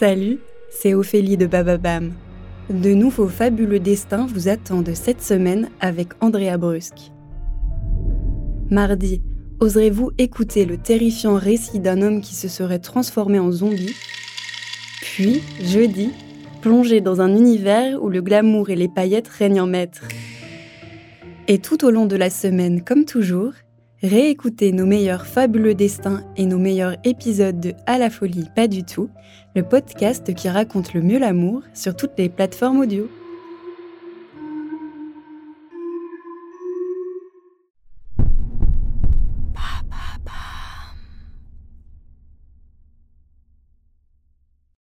Salut, c'est Ophélie de Bababam. De nouveaux fabuleux destins vous attendent cette semaine avec Andrea Brusque. Mardi, oserez-vous écouter le terrifiant récit d'un homme qui se serait transformé en zombie? Puis, jeudi, plongez dans un univers où le glamour et les paillettes règnent en maître. Et tout au long de la semaine, comme toujours, réécoutez nos meilleurs fabuleux destins et nos meilleurs épisodes de À la folie, pas du tout, le podcast qui raconte le mieux l'amour sur toutes les plateformes audio.